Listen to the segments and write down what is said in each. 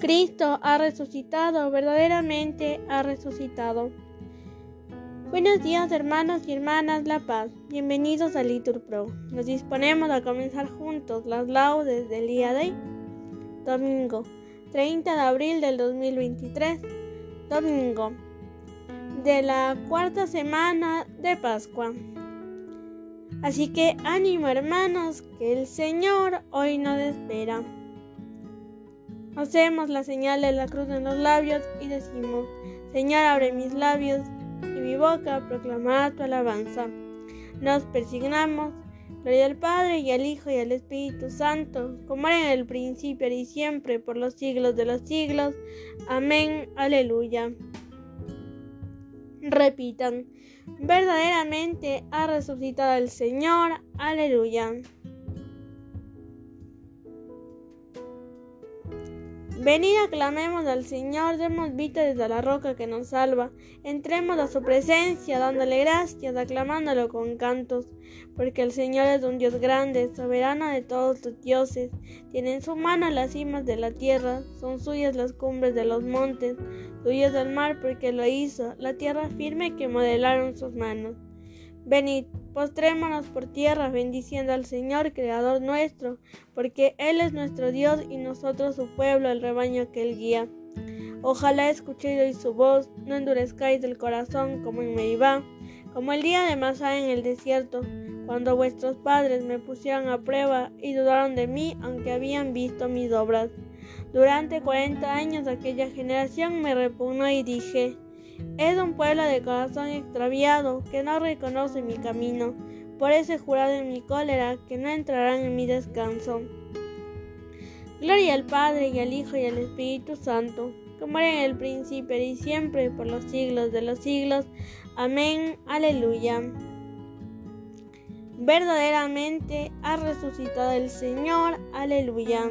Cristo ha resucitado, verdaderamente ha resucitado. Buenos días hermanos y hermanas La Paz, bienvenidos a Litur Pro. Nos disponemos a comenzar juntos las laudes del día de hoy, domingo 30 de abril del 2023, domingo de la cuarta semana de Pascua. Así que ánimo hermanos, que el Señor hoy nos espera. Hacemos la señal de la cruz en los labios y decimos, Señor, abre mis labios y mi boca proclamará tu alabanza. Nos persignamos, gloria al Padre y al Hijo y al Espíritu Santo, como era en el principio y siempre, por los siglos de los siglos. Amén, aleluya. Repitan, verdaderamente ha resucitado el Señor, aleluya. Venid aclamemos al Señor, demos vista desde la roca que nos salva, entremos a su presencia dándole gracias, aclamándolo con cantos, porque el Señor es un Dios grande, soberano de todos los dioses, tiene en su mano las cimas de la tierra, son suyas las cumbres de los montes, suyas el mar porque lo hizo, la tierra firme que modelaron sus manos. Venid, postrémonos por tierra, bendiciendo al Señor, Creador nuestro, porque Él es nuestro Dios y nosotros su pueblo, el rebaño que Él guía. Ojalá escuchéis hoy su voz, no endurezcáis el corazón como en Meibá, como el día de Masá en el desierto, cuando vuestros padres me pusieron a prueba y dudaron de mí, aunque habían visto mis obras. Durante cuarenta años aquella generación me repugnó y dije, es un pueblo de corazón extraviado que no reconoce mi camino. Por ese jurado en mi cólera que no entrarán en mi descanso. Gloria al Padre y al Hijo y al Espíritu Santo, como era en el principio y siempre, por los siglos de los siglos. Amén. Aleluya. Verdaderamente ha resucitado el Señor. Aleluya.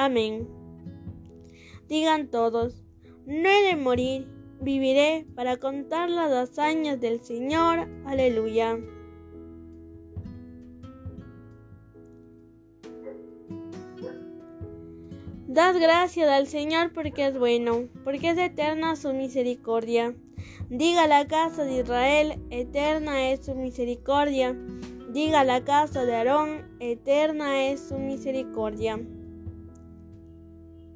Amén. Digan todos, no he de morir, viviré para contar las hazañas del Señor. Aleluya. Dad gracias al Señor porque es bueno, porque es eterna su misericordia. Diga la casa de Israel, eterna es su misericordia. Diga la casa de Aarón, eterna es su misericordia.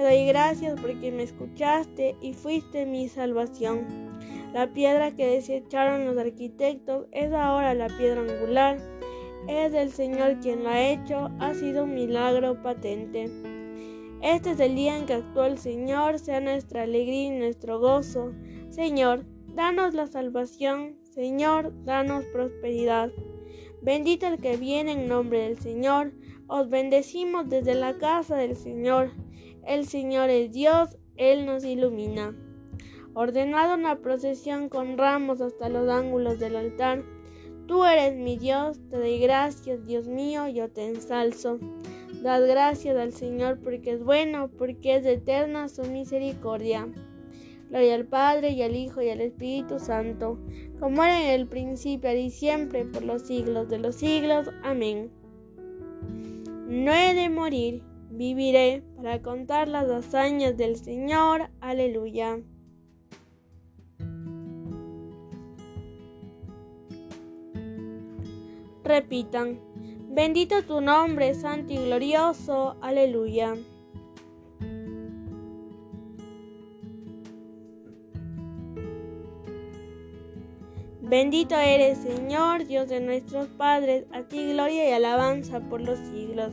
Te doy gracias porque me escuchaste y fuiste mi salvación. La piedra que desecharon los arquitectos es ahora la piedra angular. Es el Señor quien lo ha hecho, ha sido un milagro patente. Este es el día en que actuó el Señor, sea nuestra alegría y nuestro gozo. Señor, danos la salvación. Señor, danos prosperidad. Bendito el que viene en nombre del Señor. Os bendecimos desde la casa del Señor. El Señor es Dios, Él nos ilumina. Ordenado una procesión con ramos hasta los ángulos del altar. Tú eres mi Dios, te doy gracias, Dios mío, yo te ensalzo. Dad gracias al Señor porque es bueno, porque es eterna su misericordia. Gloria al Padre y al Hijo y al Espíritu Santo, como era en el principio y siempre, por los siglos de los siglos. Amén. No he de morir, viviré para contar las hazañas del Señor. Aleluya. Repitan, bendito tu nombre, santo y glorioso. Aleluya. Bendito eres, Señor, Dios de nuestros padres, a ti gloria y alabanza por los siglos.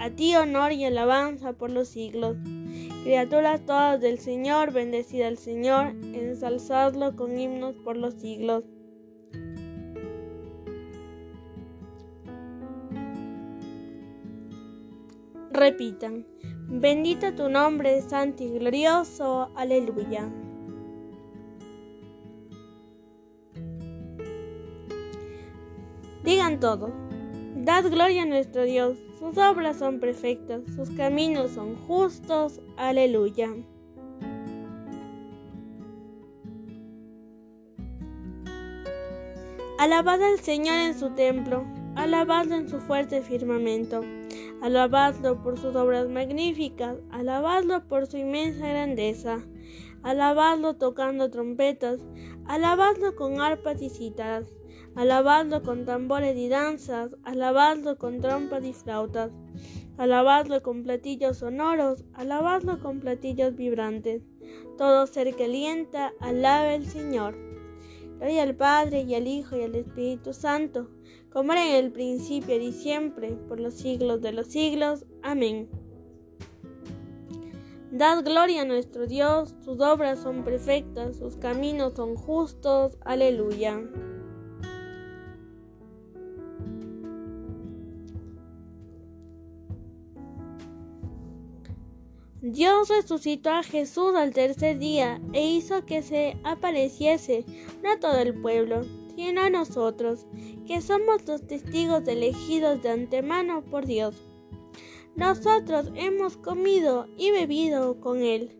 A ti honor y alabanza por los siglos. Criaturas todas del Señor, bendecida al Señor, ensalzadlo con himnos por los siglos. Repitan. Bendito tu nombre, santo y glorioso. Aleluya. Digan todo. Dad gloria a nuestro Dios. Sus obras son perfectas, sus caminos son justos. Aleluya. Alabad al Señor en su templo, alabadlo en su fuerte firmamento. Alabadlo por sus obras magníficas, alabadlo por su inmensa grandeza, alabadlo tocando trompetas, alabadlo con arpas y cítaras, alabadlo con tambores y danzas, alabadlo con trompas y flautas, alabadlo con platillos sonoros, alabadlo con platillos vibrantes. Todo ser que alienta, alabe al Señor. Gloria al Padre y al Hijo y al Espíritu Santo como era en el principio y siempre, por los siglos de los siglos. Amén. Dad gloria a nuestro Dios, sus obras son perfectas, sus caminos son justos. Aleluya. Dios resucitó a Jesús al tercer día e hizo que se apareciese no a todo el pueblo, sino a nosotros, que somos los testigos elegidos de antemano por Dios. Nosotros hemos comido y bebido con Él,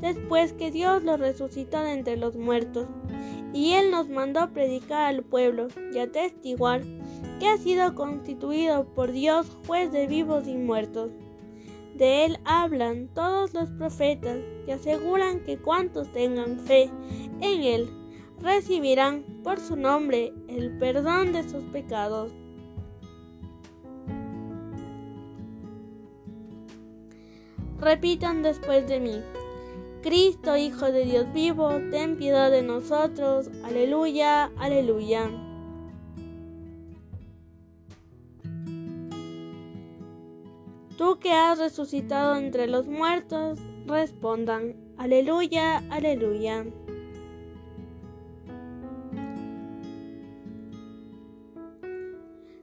después que Dios lo resucitó de entre los muertos, y Él nos mandó predicar al pueblo y atestiguar que ha sido constituido por Dios juez de vivos y muertos. De Él hablan todos los profetas y aseguran que cuantos tengan fe en Él recibirán por su nombre el perdón de sus pecados. Repitan después de mí. Cristo, Hijo de Dios vivo, ten piedad de nosotros. Aleluya, aleluya. Tú que has resucitado entre los muertos, respondan. Aleluya, aleluya.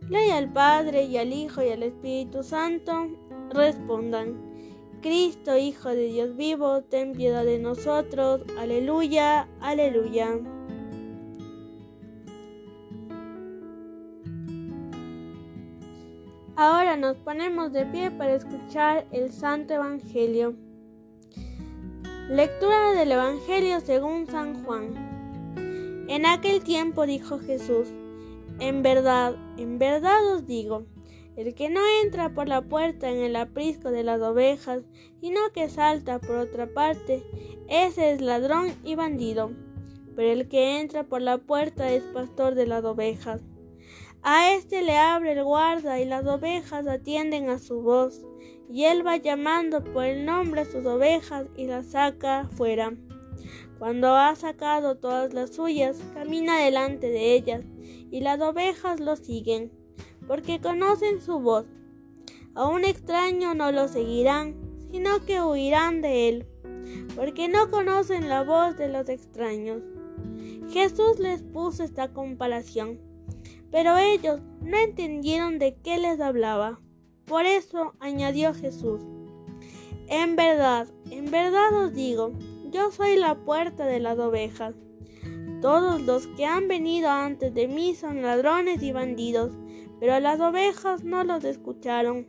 Gloria al Padre y al Hijo y al Espíritu Santo, respondan. Cristo, Hijo de Dios vivo, ten piedad de nosotros. Aleluya, aleluya. Ahora nos ponemos de pie para escuchar el Santo Evangelio. Lectura del Evangelio según San Juan. En aquel tiempo dijo Jesús, en verdad, en verdad os digo, el que no entra por la puerta en el aprisco de las ovejas, sino que salta por otra parte, ese es ladrón y bandido. Pero el que entra por la puerta es pastor de las ovejas. A éste le abre el guarda y las ovejas atienden a su voz, y él va llamando por el nombre a sus ovejas y las saca fuera. Cuando ha sacado todas las suyas, camina delante de ellas, y las ovejas lo siguen porque conocen su voz. A un extraño no lo seguirán, sino que huirán de él, porque no conocen la voz de los extraños. Jesús les puso esta comparación, pero ellos no entendieron de qué les hablaba. Por eso añadió Jesús, en verdad, en verdad os digo, yo soy la puerta de las ovejas. Todos los que han venido antes de mí son ladrones y bandidos, pero las ovejas no los escucharon.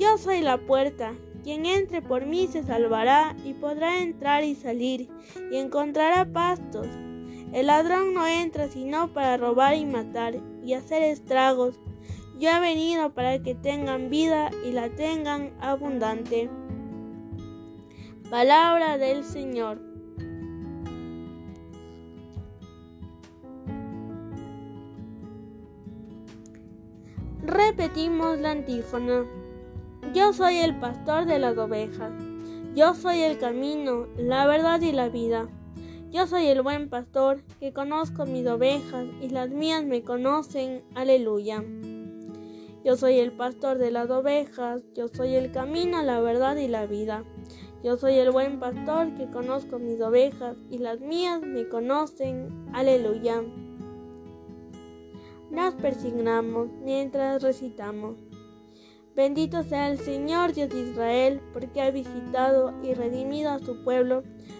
Yo soy la puerta, quien entre por mí se salvará y podrá entrar y salir y encontrará pastos. El ladrón no entra sino para robar y matar y hacer estragos. Yo he venido para que tengan vida y la tengan abundante. Palabra del Señor. Repetimos la antífona. Yo soy el pastor de las ovejas. Yo soy el camino, la verdad y la vida. Yo soy el buen pastor que conozco mis ovejas y las mías me conocen. Aleluya. Yo soy el pastor de las ovejas, yo soy el camino, la verdad y la vida. Yo soy el buen pastor que conozco mis ovejas y las mías me conocen. Aleluya. Nos persignamos mientras recitamos. Bendito sea el Señor Dios de Israel, porque ha visitado y redimido a su pueblo,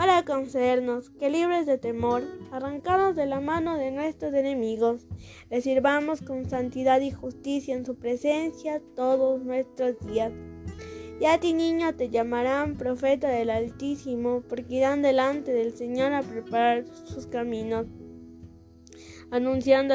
para concedernos que libres de temor, arrancados de la mano de nuestros enemigos, le sirvamos con santidad y justicia en su presencia todos nuestros días. Y a ti niño te llamarán profeta del Altísimo, porque irán delante del Señor a preparar sus caminos anunciando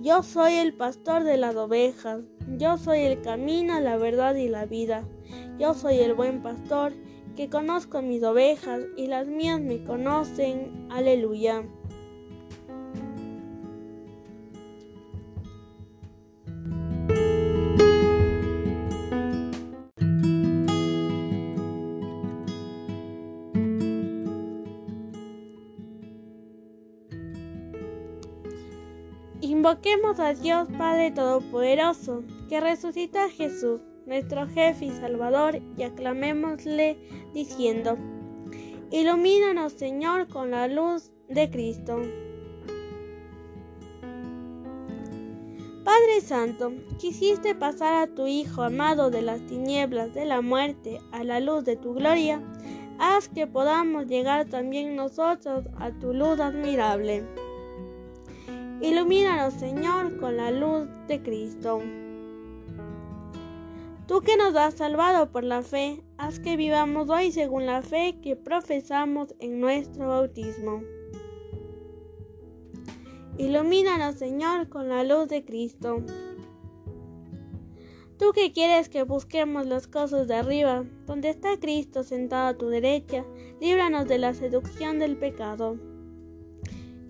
Yo soy el pastor de las ovejas, yo soy el camino, la verdad y la vida. Yo soy el buen pastor que conozco mis ovejas y las mías me conocen. Aleluya. Invoquemos a Dios Padre Todopoderoso, que resucita a Jesús, nuestro jefe y Salvador, y aclamémosle diciendo, Ilumínanos Señor con la luz de Cristo. Padre Santo, quisiste pasar a tu Hijo amado de las tinieblas de la muerte a la luz de tu gloria, haz que podamos llegar también nosotros a tu luz admirable. Ilumínanos, Señor, con la luz de Cristo. Tú que nos has salvado por la fe, haz que vivamos hoy según la fe que profesamos en nuestro bautismo. Ilumínanos, Señor, con la luz de Cristo. Tú que quieres que busquemos las cosas de arriba, donde está Cristo sentado a tu derecha, líbranos de la seducción del pecado.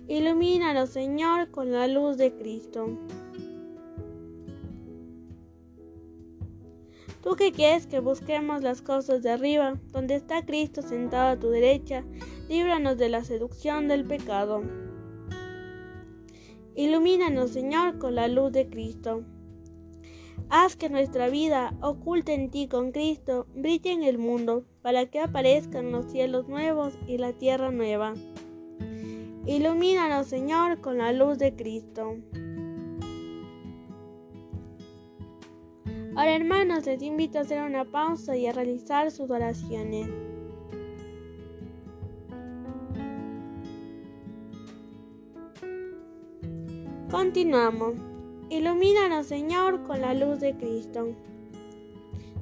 Ilumínanos, Señor, con la luz de Cristo. Tú que quieres que busquemos las cosas de arriba, donde está Cristo sentado a tu derecha, líbranos de la seducción del pecado. Ilumínanos, Señor, con la luz de Cristo. Haz que nuestra vida, oculta en ti con Cristo, brille en el mundo, para que aparezcan los cielos nuevos y la tierra nueva. Ilumínanos, Señor, con la luz de Cristo. Ahora, hermanos, les invito a hacer una pausa y a realizar sus oraciones. Continuamos. Ilumínanos, Señor, con la luz de Cristo.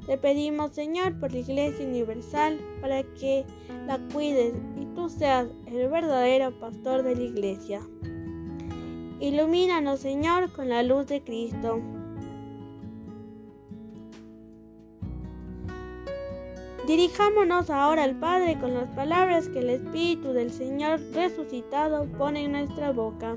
Te pedimos, Señor, por la Iglesia Universal, para que la cuides y tú seas el verdadero pastor de la Iglesia. Ilumínanos, Señor, con la luz de Cristo. Dirijámonos ahora al Padre con las palabras que el Espíritu del Señor resucitado pone en nuestra boca.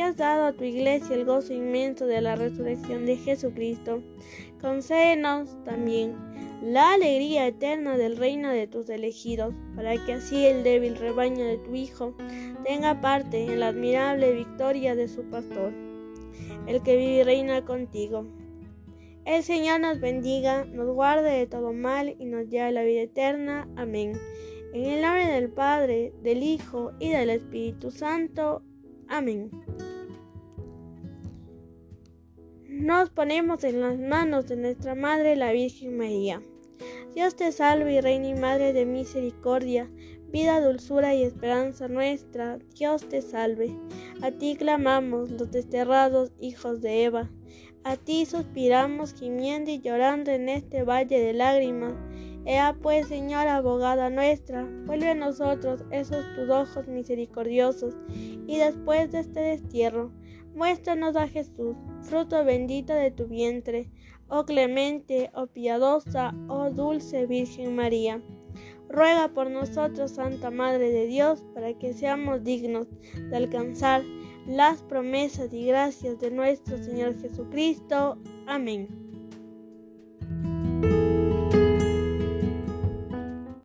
has dado a tu iglesia el gozo inmenso de la resurrección de Jesucristo, concédenos también la alegría eterna del reino de tus elegidos, para que así el débil rebaño de tu Hijo tenga parte en la admirable victoria de su pastor, el que vive y reina contigo. El Señor nos bendiga, nos guarde de todo mal y nos lleve a la vida eterna. Amén. En el nombre del Padre, del Hijo y del Espíritu Santo. Amén. Nos ponemos en las manos de nuestra Madre la Virgen María. Dios te salve y Reina y Madre de misericordia, vida, dulzura y esperanza nuestra. Dios te salve. A ti clamamos los desterrados hijos de Eva. A ti suspiramos gimiendo y llorando en este valle de lágrimas. Ea pues, Señora abogada nuestra, vuelve a nosotros esos tus ojos misericordiosos, y después de este destierro, muéstranos a Jesús, fruto bendito de tu vientre, oh clemente, oh piadosa, oh dulce Virgen María. Ruega por nosotros, Santa Madre de Dios, para que seamos dignos de alcanzar las promesas y gracias de nuestro Señor Jesucristo. Amén.